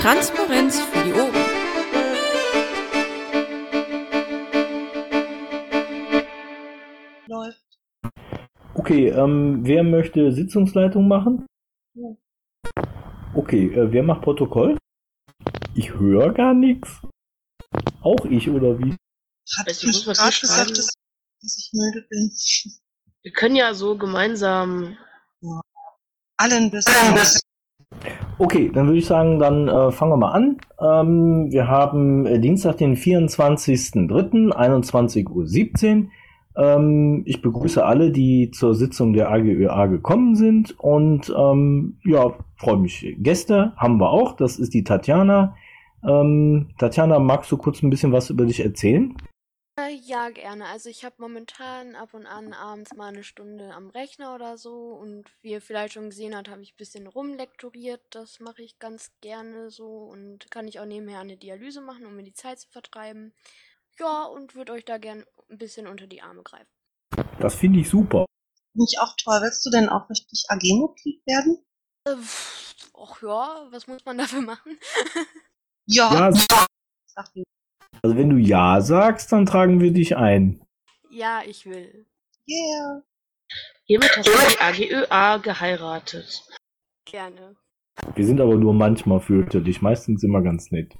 Transparenz für die Ohren. Läuft. Okay, ähm, wer möchte Sitzungsleitung machen? Ja. Okay, äh, wer macht Protokoll? Ich höre gar nichts. Auch ich, oder wie? Hat Weißt du, mir was wir gerade gesagt, dass, dass ich müde bin. Wir können ja so gemeinsam. Allen bis. Okay, dann würde ich sagen, dann äh, fangen wir mal an. Ähm, wir haben äh, Dienstag, den 24.03., 21.17 Uhr. Ähm, ich begrüße alle, die zur Sitzung der AGÖA gekommen sind und ähm, ja, freue mich. Gäste haben wir auch, das ist die Tatjana. Ähm, Tatjana, magst du kurz ein bisschen was über dich erzählen? Äh, Ja, gerne. Also ich habe momentan ab und an abends mal eine Stunde am Rechner oder so und wie ihr vielleicht schon gesehen habt, habe ich ein bisschen rumlektoriert. Das mache ich ganz gerne so und kann ich auch nebenher eine Dialyse machen, um mir die Zeit zu vertreiben. Ja, und würde euch da gern ein bisschen unter die Arme greifen. Das finde ich super. Finde ich auch toll. Willst du denn auch richtig AG-Mitglied werden? Äh, ach ja, was muss man dafür machen? Ja, mir. also wenn du Ja sagst, dann tragen wir dich ein. ja, ich will. Yeah. Hiermit hast du die AGÖA geheiratet. Gerne. Wir sind aber nur manchmal fürchterlich, meistens immer ganz nett.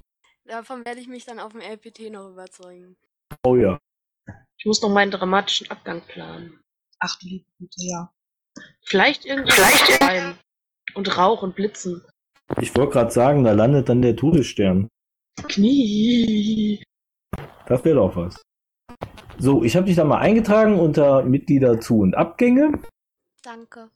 Davon werde ich mich dann auf dem LPT noch überzeugen. Oh ja. Ich muss noch meinen dramatischen Abgang planen. Ach du liebe Güte, ja. Vielleicht irgendwas rein. Und Rauch und Blitzen. Ich wollte gerade sagen, da landet dann der Todesstern. Knie. Das wäre doch was. So, ich habe dich da mal eingetragen unter Mitglieder zu und Abgänge. Danke.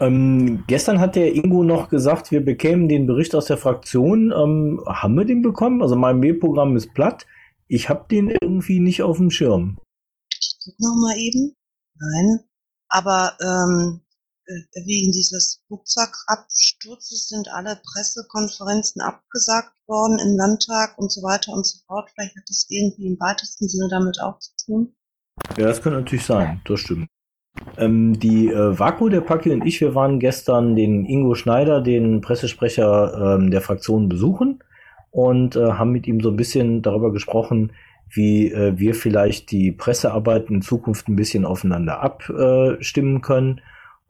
Ähm, gestern hat der Ingo noch gesagt, wir bekämen den Bericht aus der Fraktion. Ähm, haben wir den bekommen? Also mein Mailprogramm ist platt. Ich habe den irgendwie nicht auf dem Schirm. Ich guck noch mal eben. Nein. Aber ähm, äh, wegen dieses Flugzeugabsturzes sind alle Pressekonferenzen abgesagt worden im Landtag und so weiter und so fort. Vielleicht hat das irgendwie im weitesten Sinne damit auch zu tun. Ja, das könnte natürlich sein, das stimmt. Ähm, die äh, Vaku, der Paki und ich, wir waren gestern den Ingo Schneider, den Pressesprecher ähm, der Fraktion, besuchen und äh, haben mit ihm so ein bisschen darüber gesprochen, wie äh, wir vielleicht die Pressearbeit in Zukunft ein bisschen aufeinander abstimmen können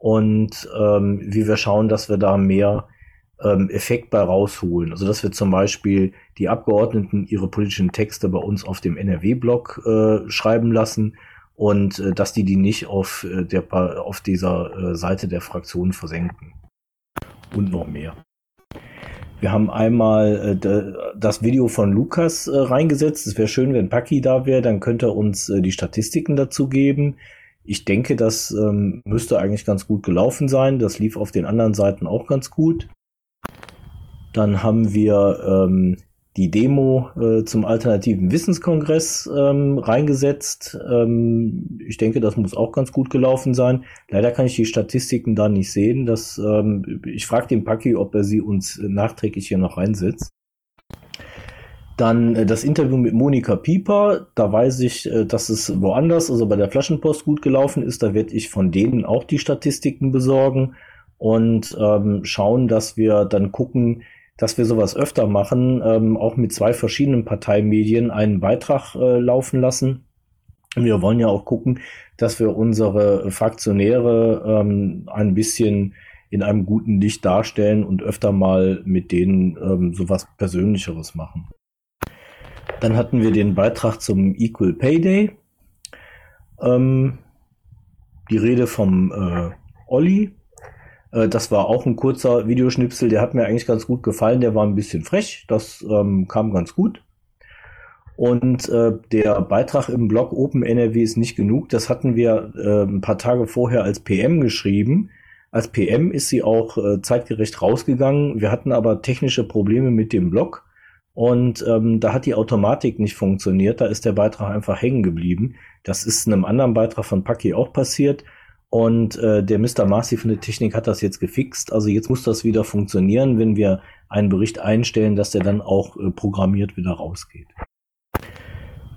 und ähm, wie wir schauen, dass wir da mehr ähm, Effekt bei rausholen. Also dass wir zum Beispiel die Abgeordneten ihre politischen Texte bei uns auf dem NRW-Blog äh, schreiben lassen und äh, dass die die nicht auf, äh, der, auf dieser äh, Seite der Fraktion versenken. Und noch mehr. Wir haben einmal äh, das Video von Lukas äh, reingesetzt. Es wäre schön, wenn Paki da wäre, dann könnte er uns äh, die Statistiken dazu geben. Ich denke, das ähm, müsste eigentlich ganz gut gelaufen sein. Das lief auf den anderen Seiten auch ganz gut. Dann haben wir ähm, die Demo äh, zum alternativen Wissenskongress ähm, reingesetzt. Ähm, ich denke, das muss auch ganz gut gelaufen sein. Leider kann ich die Statistiken da nicht sehen. Das, ähm, ich frage den Paki, ob er sie uns äh, nachträglich hier noch reinsetzt. Dann äh, das Interview mit Monika Pieper. Da weiß ich, äh, dass es woanders, also bei der Flaschenpost gut gelaufen ist. Da werde ich von denen auch die Statistiken besorgen und ähm, schauen, dass wir dann gucken, dass wir sowas öfter machen, ähm, auch mit zwei verschiedenen Parteimedien einen Beitrag äh, laufen lassen. Wir wollen ja auch gucken, dass wir unsere Fraktionäre ähm, ein bisschen in einem guten Licht darstellen und öfter mal mit denen ähm, sowas Persönlicheres machen. Dann hatten wir den Beitrag zum Equal Pay Day. Ähm, die Rede vom äh, Olli. Äh, das war auch ein kurzer Videoschnipsel, der hat mir eigentlich ganz gut gefallen. Der war ein bisschen frech, das ähm, kam ganz gut. Und äh, der Beitrag im Blog Open NRW ist nicht genug. Das hatten wir äh, ein paar Tage vorher als PM geschrieben. Als PM ist sie auch äh, zeitgerecht rausgegangen. Wir hatten aber technische Probleme mit dem Blog. Und ähm, da hat die Automatik nicht funktioniert. Da ist der Beitrag einfach hängen geblieben. Das ist einem anderen Beitrag von Paki auch passiert. Und äh, der Mr. Marcy von der Technik hat das jetzt gefixt. Also jetzt muss das wieder funktionieren, wenn wir einen Bericht einstellen, dass der dann auch äh, programmiert wieder rausgeht.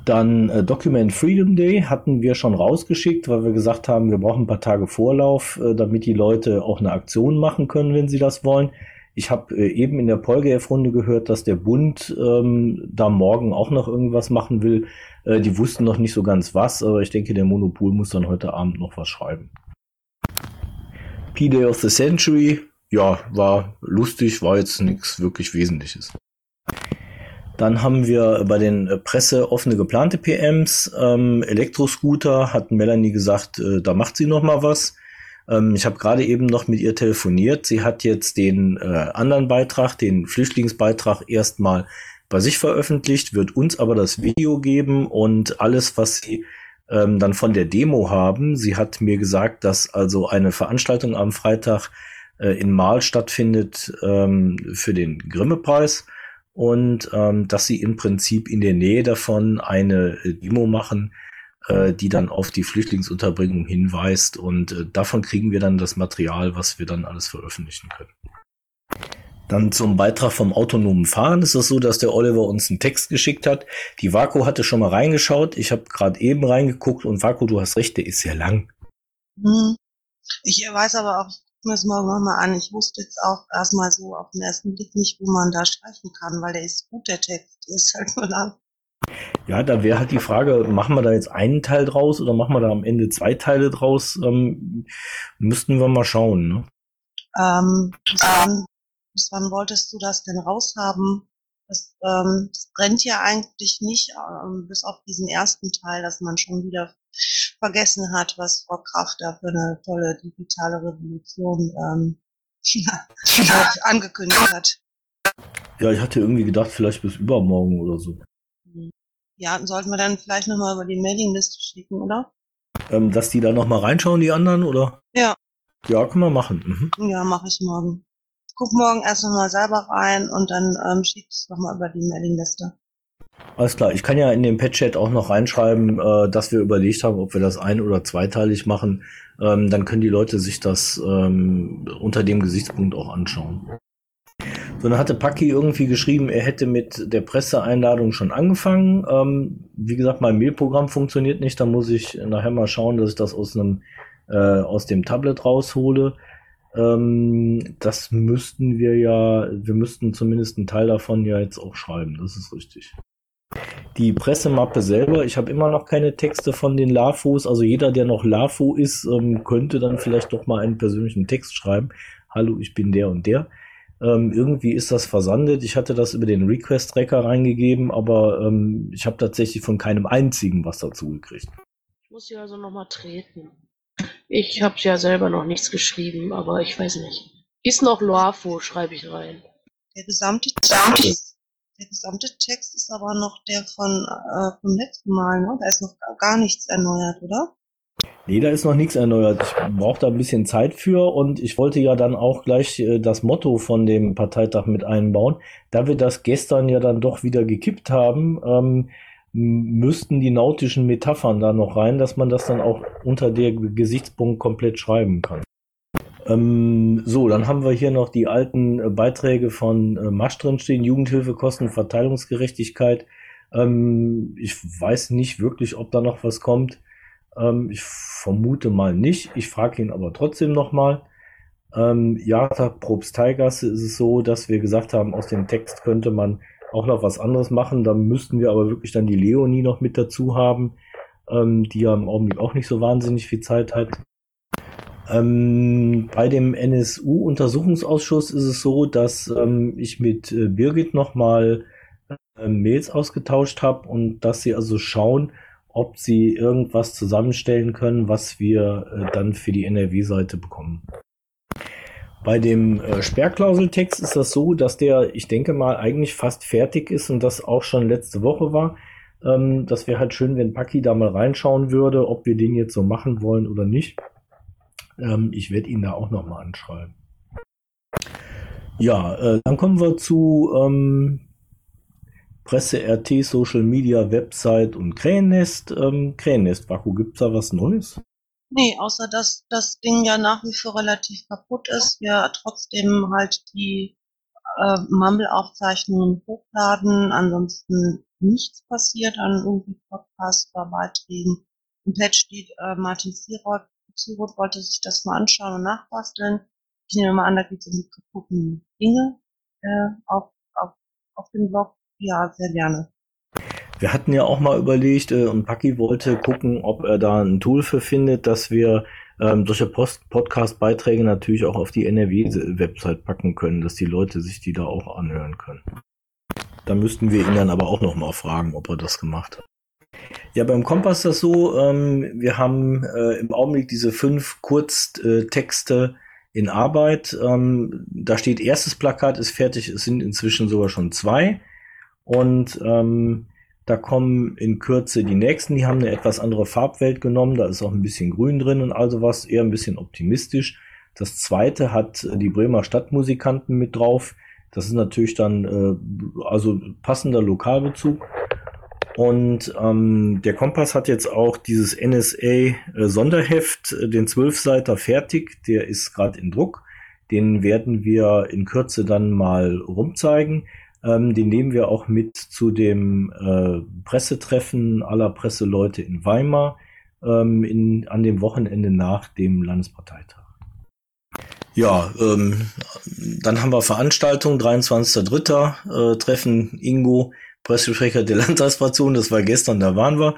Dann äh, Document Freedom Day hatten wir schon rausgeschickt, weil wir gesagt haben, wir brauchen ein paar Tage Vorlauf, äh, damit die Leute auch eine Aktion machen können, wenn sie das wollen. Ich habe äh, eben in der Polgef-Runde gehört, dass der Bund ähm, da morgen auch noch irgendwas machen will. Äh, die wussten noch nicht so ganz was, aber ich denke, der Monopol muss dann heute Abend noch was schreiben. P-Day of the Century, ja, war lustig, war jetzt nichts wirklich Wesentliches. Dann haben wir bei den äh, Presse offene geplante PMs. Ähm, Elektroscooter hat Melanie gesagt, äh, da macht sie noch mal was. Ähm, ich habe gerade eben noch mit ihr telefoniert. Sie hat jetzt den äh, anderen Beitrag, den Flüchtlingsbeitrag, erstmal bei sich veröffentlicht, wird uns aber das Video geben und alles, was sie ähm, dann von der Demo haben. Sie hat mir gesagt, dass also eine Veranstaltung am Freitag äh, in Mal stattfindet ähm, für den Grimme-Preis und ähm, dass sie im Prinzip in der Nähe davon eine äh, Demo machen, äh, die dann auf die Flüchtlingsunterbringung hinweist. Und äh, davon kriegen wir dann das Material, was wir dann alles veröffentlichen können. Dann zum Beitrag vom autonomen Fahren ist es so, dass der Oliver uns einen Text geschickt hat. Die Vaku hatte schon mal reingeschaut. Ich habe gerade eben reingeguckt und Vaku, du hast recht, der ist sehr lang. Hm. Ich weiß aber auch, das morgen nochmal an. Ich wusste jetzt auch erstmal so auf den ersten Blick nicht, wo man da streichen kann, weil der ist gut, der Text. Der ist halt nur lang. Ja, da wäre halt die Frage, machen wir da jetzt einen Teil draus oder machen wir da am Ende zwei Teile draus? Ähm, müssten wir mal schauen. Ne? Ähm, bis, wann, bis wann wolltest du das denn raushaben? Das, ähm, das brennt ja eigentlich nicht, ähm, bis auf diesen ersten Teil, dass man schon wieder vergessen hat, was Frau Kraft da für eine tolle digitale Revolution ähm, angekündigt hat. Ja, ich hatte irgendwie gedacht, vielleicht bis übermorgen oder so. Ja, sollten wir dann vielleicht nochmal über die Mailingliste schicken, oder? Ähm, dass die da nochmal reinschauen, die anderen, oder? Ja. Ja, können wir machen. Mhm. Ja, mache ich morgen. Guck morgen erst nochmal selber rein und dann ähm, schick es nochmal über die Mailingliste. Alles klar, ich kann ja in den Pet-Chat auch noch reinschreiben, äh, dass wir überlegt haben, ob wir das ein- oder zweiteilig machen. Ähm, dann können die Leute sich das ähm, unter dem Gesichtspunkt auch anschauen. So, dann hatte Paki irgendwie geschrieben, er hätte mit der Presseeinladung schon angefangen. Ähm, wie gesagt, mein Mailprogramm funktioniert nicht. Da muss ich nachher mal schauen, dass ich das aus einem äh, aus dem Tablet raushole. Ähm, das müssten wir ja, wir müssten zumindest einen Teil davon ja jetzt auch schreiben. Das ist richtig. Die Pressemappe selber, ich habe immer noch keine Texte von den LAFOs. Also jeder, der noch LAFO ist, ähm, könnte dann vielleicht doch mal einen persönlichen Text schreiben. Hallo, ich bin der und der. Ähm, irgendwie ist das versandet. Ich hatte das über den Request-Tracker reingegeben, aber ähm, ich habe tatsächlich von keinem einzigen was dazu gekriegt. Ich muss hier also nochmal treten. Ich habe ja selber noch nichts geschrieben, aber ich weiß nicht. Ist noch Loafo, schreibe ich rein. Der gesamte Text, der gesamte Text ist aber noch der von äh, vom letzten Mal, ne? Da ist noch gar nichts erneuert, oder? Nee, da ist noch nichts erneuert. Ich brauche da ein bisschen Zeit für und ich wollte ja dann auch gleich äh, das Motto von dem Parteitag mit einbauen. Da wir das gestern ja dann doch wieder gekippt haben, ähm, müssten die nautischen Metaphern da noch rein, dass man das dann auch unter der Gesichtspunkt komplett schreiben kann. Ähm, so, dann haben wir hier noch die alten äh, Beiträge von äh, Masch drinstehen, Jugendhilfekosten, Verteilungsgerechtigkeit. Ähm, ich weiß nicht wirklich, ob da noch was kommt. Ähm, ich vermute mal nicht. Ich frage ihn aber trotzdem nochmal. Ähm, ja, Probst Tigers ist es so, dass wir gesagt haben, aus dem Text könnte man auch noch was anderes machen. Da müssten wir aber wirklich dann die Leonie noch mit dazu haben, ähm, die ja im Augenblick auch nicht so wahnsinnig viel Zeit hat. Ähm, bei dem NSU-Untersuchungsausschuss ist es so, dass ähm, ich mit äh, Birgit nochmal äh, Mails ausgetauscht habe und dass sie also schauen, ob sie irgendwas zusammenstellen können, was wir äh, dann für die NRW-Seite bekommen. Bei dem äh, Sperrklauseltext ist das so, dass der, ich denke mal, eigentlich fast fertig ist und das auch schon letzte Woche war. Ähm, das wäre halt schön, wenn Paki da mal reinschauen würde, ob wir den jetzt so machen wollen oder nicht. Ähm, ich werde ihn da auch nochmal anschreiben. Ja, äh, dann kommen wir zu ähm, Presse, RT, Social Media, Website und Krähennest. Ähm, Krähennest, Vaku, gibt's da was Neues? Nee, außer dass das Ding ja nach wie vor relativ kaputt ist, wir trotzdem halt die äh, Mumble-Aufzeichnungen hochladen, ansonsten nichts passiert an irgendwie Podcasts oder Beiträgen. Im Pad steht, äh, Martin Siroth, Siroth wollte sich das mal anschauen und nachbasteln. Ich nehme mal an, da geht es um die kaputten Dinge äh, auf, auf, auf dem Blog. Ja, sehr gerne. Wir hatten ja auch mal überlegt, äh, und Paki wollte gucken, ob er da ein Tool für findet, dass wir ähm, solche Podcast-Beiträge natürlich auch auf die NRW-Website packen können, dass die Leute sich die da auch anhören können. Da müssten wir ihn dann aber auch nochmal fragen, ob er das gemacht hat. Ja, beim Kompass ist das so, ähm, wir haben äh, im Augenblick diese fünf Kurztexte in Arbeit. Ähm, da steht, erstes Plakat ist fertig, es sind inzwischen sogar schon zwei. Und ähm, da kommen in Kürze die nächsten, die haben eine etwas andere Farbwelt genommen, da ist auch ein bisschen Grün drin und also was, eher ein bisschen optimistisch. Das zweite hat die Bremer Stadtmusikanten mit drauf. Das ist natürlich dann äh, also passender Lokalbezug. Und ähm, der Kompass hat jetzt auch dieses NSA-Sonderheft, äh, den Zwölfseiter fertig. Der ist gerade in Druck. Den werden wir in Kürze dann mal rumzeigen. Ähm, den nehmen wir auch mit zu dem äh, Pressetreffen aller Presseleute in Weimar ähm, in, an dem Wochenende nach dem Landesparteitag. Ja, ähm, dann haben wir Veranstaltung, 23.03. Äh, Treffen Ingo Pressesprecher der Landtagsfraktion, das war gestern, da waren wir.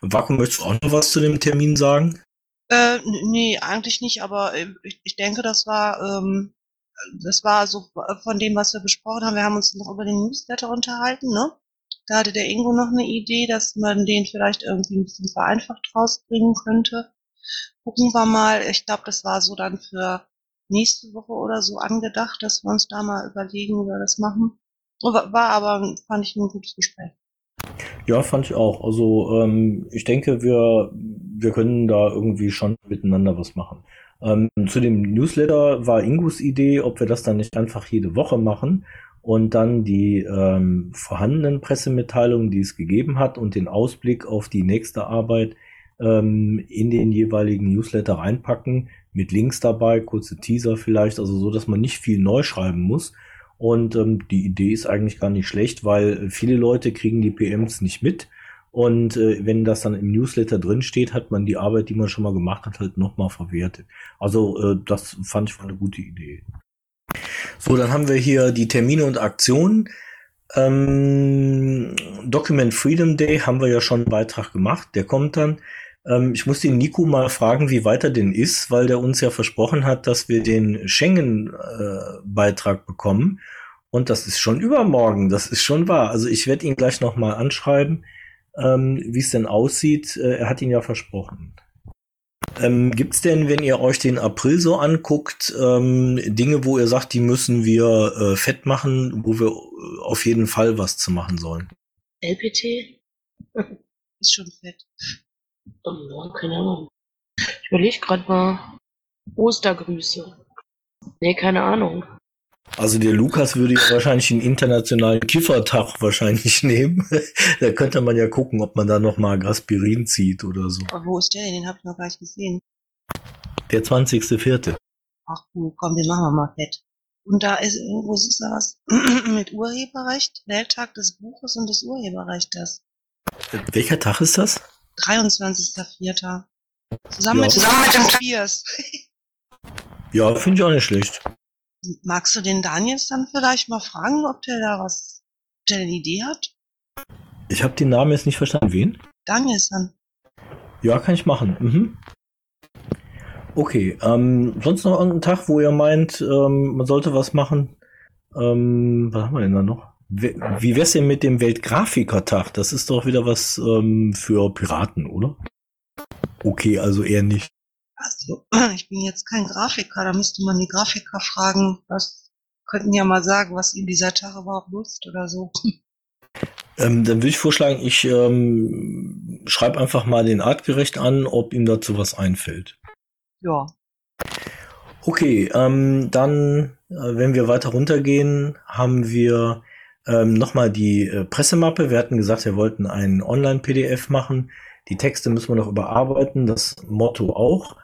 Vakuum, möchtest du auch noch was zu dem Termin sagen? Äh, nee, eigentlich nicht, aber äh, ich, ich denke, das war, ähm, das war so von dem, was wir besprochen haben. Wir haben uns noch über den Newsletter unterhalten, ne? Da hatte der Ingo noch eine Idee, dass man den vielleicht irgendwie ein bisschen vereinfacht rausbringen könnte. Gucken wir mal. Ich glaube, das war so dann für nächste Woche oder so angedacht, dass wir uns da mal überlegen, wie wir das machen. War aber, fand ich, ein gutes Gespräch. Ja, fand ich auch. Also ähm, ich denke, wir, wir können da irgendwie schon miteinander was machen. Ähm, zu dem Newsletter war Ingus Idee, ob wir das dann nicht einfach jede Woche machen und dann die ähm, vorhandenen Pressemitteilungen, die es gegeben hat und den Ausblick auf die nächste Arbeit ähm, in den jeweiligen Newsletter reinpacken, mit Links dabei, kurze Teaser vielleicht, also so, dass man nicht viel neu schreiben muss und ähm, die Idee ist eigentlich gar nicht schlecht, weil viele Leute kriegen die PMs nicht mit. Und äh, wenn das dann im Newsletter drin steht, hat man die Arbeit, die man schon mal gemacht hat, halt nochmal verwertet. Also äh, das fand ich eine gute Idee. So, dann haben wir hier die Termine und Aktionen. Ähm, Document Freedom Day haben wir ja schon einen Beitrag gemacht. Der kommt dann. Ähm, ich muss den Nico mal fragen, wie weit er denn ist, weil der uns ja versprochen hat, dass wir den Schengen-Beitrag äh, bekommen. Und das ist schon übermorgen, das ist schon wahr. Also ich werde ihn gleich nochmal anschreiben, ähm, wie es denn aussieht. Äh, er hat ihn ja versprochen. Ähm, Gibt es denn, wenn ihr euch den April so anguckt, ähm, Dinge, wo ihr sagt, die müssen wir äh, fett machen, wo wir äh, auf jeden Fall was zu machen sollen? LPT? ist schon fett. Oh, keine Ahnung. Ich überlege gerade mal. Ostergrüße. Nee, keine Ahnung. Also der Lukas würde ja wahrscheinlich den internationalen Kiffertag wahrscheinlich nehmen. da könnte man ja gucken, ob man da noch mal Graspirin zieht oder so. Aber wo ist der denn? Den hab ich noch gar nicht gesehen. Der 20.04. Ach cool, komm, den machen wir mal fett. Und da ist irgendwo ist da was mit Urheberrecht, Welttag des Buches und des Urheberrechts. Welcher Tag ist das? 23.04. Zusammen, ja. mit, zusammen mit dem Spears. ja, finde ich auch nicht schlecht. Magst du den Daniel dann vielleicht mal fragen, ob der da was, ob der eine Idee hat? Ich habe den Namen jetzt nicht verstanden. Wen? Danielson. Ja, kann ich machen. Mhm. Okay, ähm, sonst noch irgendein Tag, wo ihr meint, ähm, man sollte was machen? Ähm, was haben wir denn da noch? Wie wär's denn mit dem Weltgrafikertag? Das ist doch wieder was ähm, für Piraten, oder? Okay, also eher nicht. Also, ich bin jetzt kein Grafiker, da müsste man die Grafiker fragen, was könnten ja mal sagen, was ihm dieser Tag überhaupt nutzt oder so. Ähm, dann würde ich vorschlagen, ich ähm, schreibe einfach mal den Artgerecht an, ob ihm dazu was einfällt. Ja. Okay, ähm, dann, äh, wenn wir weiter runtergehen, haben wir ähm, Nochmal die äh, Pressemappe. Wir hatten gesagt, wir wollten ein Online-PDF machen. Die Texte müssen wir noch überarbeiten, das Motto auch.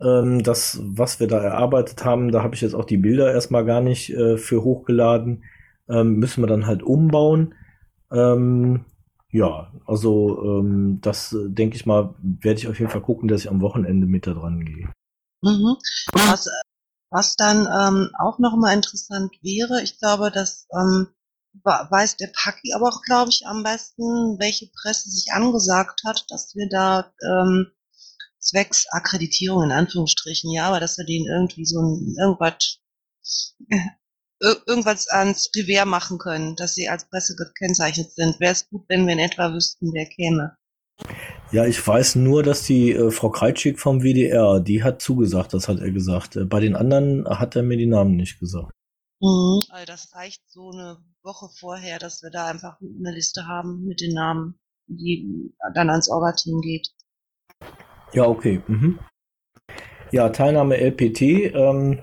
Ähm, das, was wir da erarbeitet haben, da habe ich jetzt auch die Bilder erstmal gar nicht äh, für hochgeladen. Ähm, müssen wir dann halt umbauen. Ähm, ja, also ähm, das äh, denke ich mal, werde ich auf jeden Fall gucken, dass ich am Wochenende mit da dran gehe. Mhm. Was, Was dann ähm, auch noch mal interessant wäre, ich glaube, das ähm, weiß der Paki aber auch, glaube ich, am besten, welche Presse sich angesagt hat, dass wir da ähm, zwecks Akkreditierung in Anführungsstrichen, ja, aber dass wir denen irgendwie so ein irgendwas irgendwas ans Revers machen können, dass sie als Presse gekennzeichnet sind. Wäre es gut, wenn wir in etwa wüssten, wer käme. Ja, ich weiß nur, dass die äh, Frau Kreitschik vom WDR, die hat zugesagt, das hat er gesagt. Äh, bei den anderen hat er mir die Namen nicht gesagt. Mhm. Also das reicht so eine Woche vorher, dass wir da einfach eine Liste haben mit den Namen, die dann ans Orga-Team geht. Ja, okay. Mhm. Ja, Teilnahme LPT. Ähm,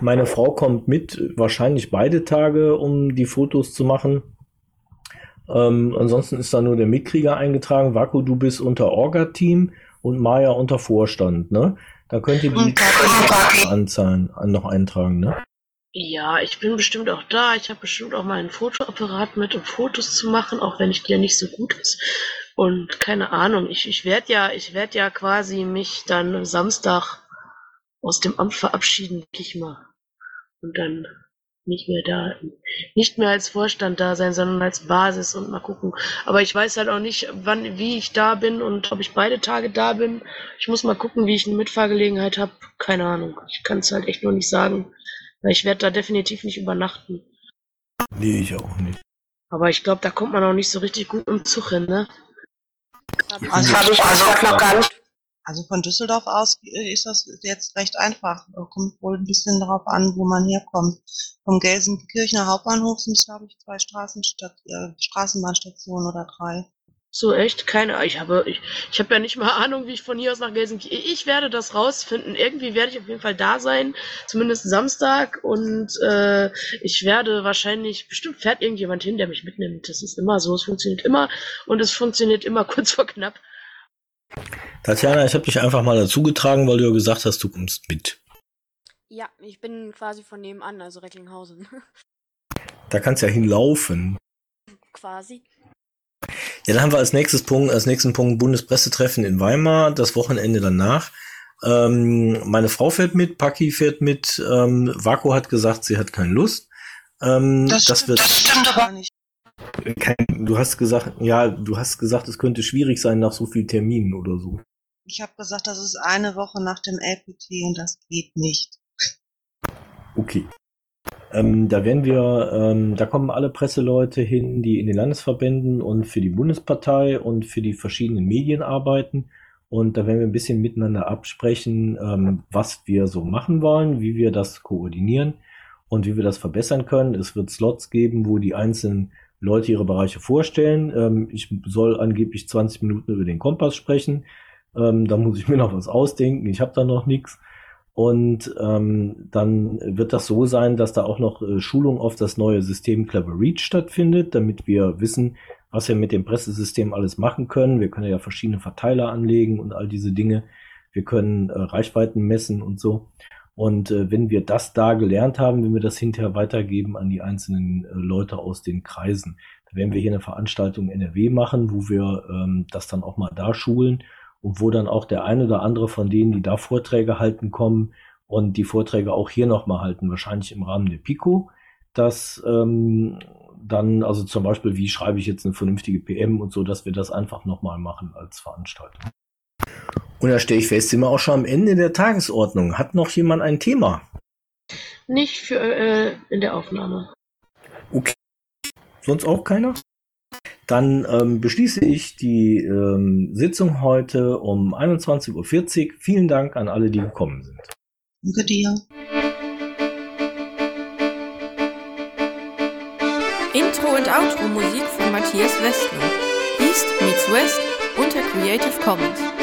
meine Frau kommt mit, wahrscheinlich beide Tage, um die Fotos zu machen. Ähm, ansonsten ist da nur der Mitkrieger eingetragen. Vaku, du bist unter Orga-Team und Maya unter Vorstand, ne? Da könnt ihr die Anzahlen noch eintragen, ne? Ja, ich bin bestimmt auch da. Ich habe bestimmt auch meinen Fotoapparat mit, um Fotos zu machen, auch wenn ich der nicht so gut ist. Und keine Ahnung, ich, ich werde ja, ich werde ja quasi mich dann Samstag aus dem Amt verabschieden, denke ich mal. Und dann nicht mehr da, nicht mehr als Vorstand da sein, sondern als Basis und mal gucken. Aber ich weiß halt auch nicht, wann, wie ich da bin und ob ich beide Tage da bin. Ich muss mal gucken, wie ich eine Mitfahrgelegenheit habe. Keine Ahnung. Ich kann es halt echt nur nicht sagen. Weil ich werde da definitiv nicht übernachten. Nee, ich auch nicht. Aber ich glaube, da kommt man auch nicht so richtig gut im Zug hin, ne? Also habe ich also noch gar nicht. Also von Düsseldorf aus ist das jetzt recht einfach. Kommt wohl ein bisschen darauf an, wo man herkommt. Vom Gelsenkirchener Hauptbahnhof sind es, glaube ich, zwei Straßenstat äh, Straßenbahnstationen oder drei. So echt? Keine Ich habe ich, ich habe ja nicht mal Ahnung, wie ich von hier aus nach Gelsenkirchen. Ich werde das rausfinden. Irgendwie werde ich auf jeden Fall da sein, zumindest Samstag. Und äh, ich werde wahrscheinlich, bestimmt fährt irgendjemand hin, der mich mitnimmt. Das ist immer so. Es funktioniert immer und es funktioniert immer kurz vor knapp. Tatjana, ich habe dich einfach mal dazugetragen, weil du ja gesagt hast, du kommst mit. Ja, ich bin quasi von nebenan, also Recklinghausen. Da kannst du ja hinlaufen. quasi. Ja, dann haben wir als nächstes Punkt, als nächsten Punkt Bundespressetreffen in Weimar, das Wochenende danach. Ähm, meine Frau fährt mit, Paki fährt mit, ähm, Vako hat gesagt, sie hat keine Lust. Ähm, das, das, wird, das stimmt aber nicht. Kein, du hast gesagt, ja, du hast gesagt, es könnte schwierig sein nach so vielen Terminen oder so. Ich habe gesagt, das ist eine Woche nach dem LPT und das geht nicht. Okay. Ähm, da werden wir, ähm, da kommen alle Presseleute hin, die in den Landesverbänden und für die Bundespartei und für die verschiedenen Medien arbeiten. Und da werden wir ein bisschen miteinander absprechen, ähm, was wir so machen wollen, wie wir das koordinieren und wie wir das verbessern können. Es wird Slots geben, wo die einzelnen Leute ihre Bereiche vorstellen. Ähm, ich soll angeblich 20 Minuten über den Kompass sprechen. Ähm, da muss ich mir noch was ausdenken. Ich habe da noch nichts. Und ähm, dann wird das so sein, dass da auch noch äh, Schulung auf das neue System Clever Reach stattfindet, damit wir wissen, was wir mit dem Pressesystem alles machen können. Wir können ja verschiedene Verteiler anlegen und all diese Dinge. Wir können äh, Reichweiten messen und so. Und äh, wenn wir das da gelernt haben, wenn wir das hinterher weitergeben an die einzelnen äh, Leute aus den Kreisen, dann werden wir hier eine Veranstaltung NRW machen, wo wir ähm, das dann auch mal da schulen und wo dann auch der eine oder andere von denen, die da Vorträge halten, kommen und die Vorträge auch hier nochmal halten, wahrscheinlich im Rahmen der Pico, dass ähm, dann, also zum Beispiel, wie schreibe ich jetzt eine vernünftige PM und so, dass wir das einfach nochmal machen als Veranstaltung. Und da stehe ich fest, sind wir auch schon am Ende der Tagesordnung. Hat noch jemand ein Thema? Nicht für äh, in der Aufnahme. Okay. Sonst auch keiner? Dann ähm, beschließe ich die ähm, Sitzung heute um 21.40 Uhr. Vielen Dank an alle, die gekommen sind. Danke dir. Intro und Outro Musik von Matthias Westner. East meets West unter Creative Commons.